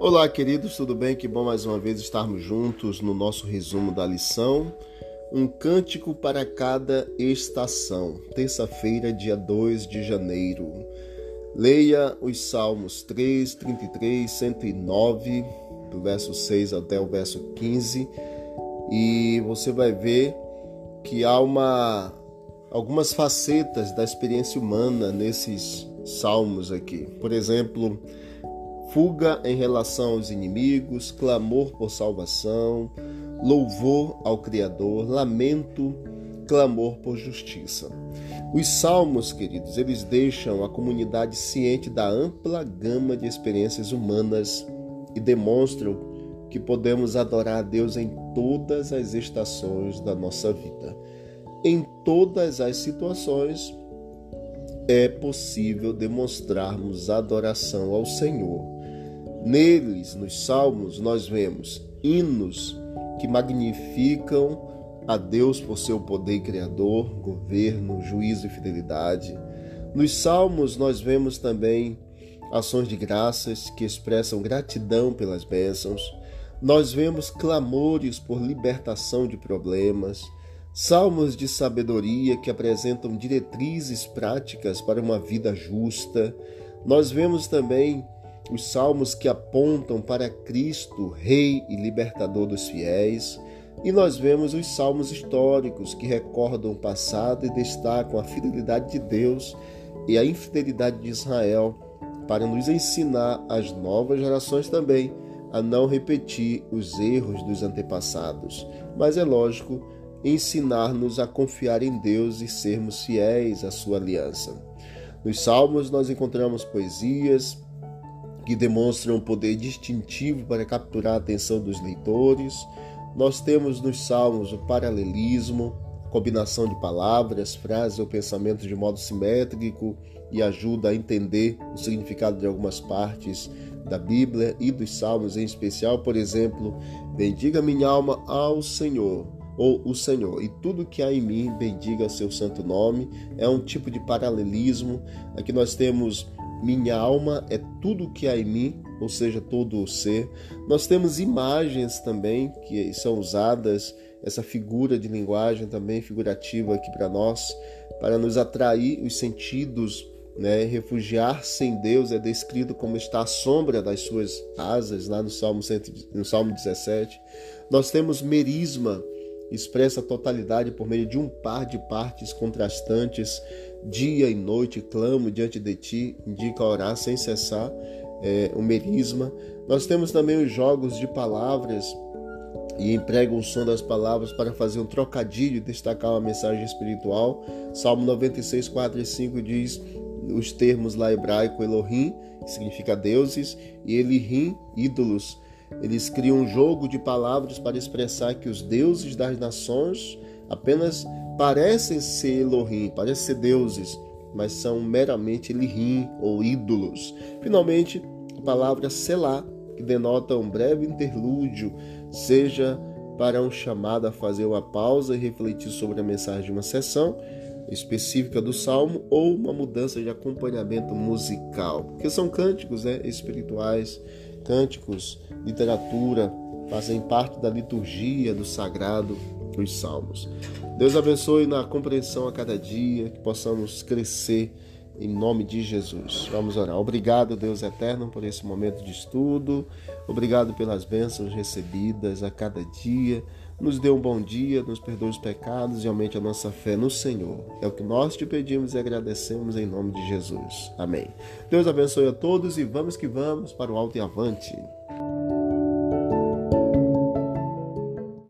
Olá, queridos, tudo bem? Que bom mais uma vez estarmos juntos no nosso resumo da lição. Um cântico para cada estação. Terça-feira, dia 2 de janeiro. Leia os Salmos 3, 33, 109, do verso 6 até o verso 15, e você vai ver que há uma algumas facetas da experiência humana nesses salmos aqui. Por exemplo, fuga em relação aos inimigos, clamor por salvação, louvor ao Criador, lamento, clamor por justiça. Os salmos, queridos, eles deixam a comunidade ciente da ampla gama de experiências humanas e demonstram que podemos adorar a Deus em todas as estações da nossa vida. Em todas as situações é possível demonstrarmos adoração ao Senhor Neles, nos salmos, nós vemos hinos que magnificam a Deus por seu poder criador, governo, juízo e fidelidade. Nos salmos, nós vemos também ações de graças que expressam gratidão pelas bênçãos. Nós vemos clamores por libertação de problemas, salmos de sabedoria que apresentam diretrizes práticas para uma vida justa. Nós vemos também os salmos que apontam para Cristo, Rei e Libertador dos fiéis, e nós vemos os salmos históricos que recordam o passado e destacam a fidelidade de Deus e a infidelidade de Israel, para nos ensinar as novas gerações também a não repetir os erros dos antepassados, mas é lógico ensinar-nos a confiar em Deus e sermos fiéis à sua aliança. Nos salmos nós encontramos poesias, que demonstram um poder distintivo para capturar a atenção dos leitores. Nós temos nos salmos o paralelismo, combinação de palavras, frases ou pensamentos de modo simétrico e ajuda a entender o significado de algumas partes da Bíblia e dos salmos em especial, por exemplo, bendiga minha alma ao Senhor ou o Senhor, e tudo que há em mim bendiga o seu santo nome. É um tipo de paralelismo. Aqui nós temos minha alma é tudo que há em mim, ou seja, todo o ser. Nós temos imagens também que são usadas, essa figura de linguagem também figurativa aqui para nós, para nos atrair os sentidos. Né? Refugiar-se em Deus é descrito como está à sombra das suas asas, lá no Salmo, no Salmo 17. Nós temos merisma, expressa a totalidade por meio de um par de partes contrastantes dia e noite clamo diante de ti, indica orar sem cessar, é, o merisma. Nós temos também os jogos de palavras e empregam o som das palavras para fazer um trocadilho e destacar uma mensagem espiritual. Salmo 96, 4 e 5 diz os termos lá hebraico Elohim, que significa deuses, e Elihim, ídolos. Eles criam um jogo de palavras para expressar que os deuses das nações apenas parecem ser Elohim, parecem ser deuses, mas são meramente Elihim ou ídolos. Finalmente, a palavra Selá, que denota um breve interlúdio, seja para um chamado a fazer uma pausa e refletir sobre a mensagem de uma sessão específica do salmo ou uma mudança de acompanhamento musical, porque são cânticos né, espirituais, cânticos, literatura, fazem parte da liturgia do sagrado os salmos. Deus abençoe na compreensão a cada dia, que possamos crescer em nome de Jesus. Vamos orar. Obrigado, Deus eterno, por esse momento de estudo. Obrigado pelas bênçãos recebidas a cada dia. Nos dê um bom dia, nos perdoe os pecados e aumente a nossa fé no Senhor. É o que nós te pedimos e agradecemos em nome de Jesus. Amém. Deus abençoe a todos e vamos que vamos para o alto e avante.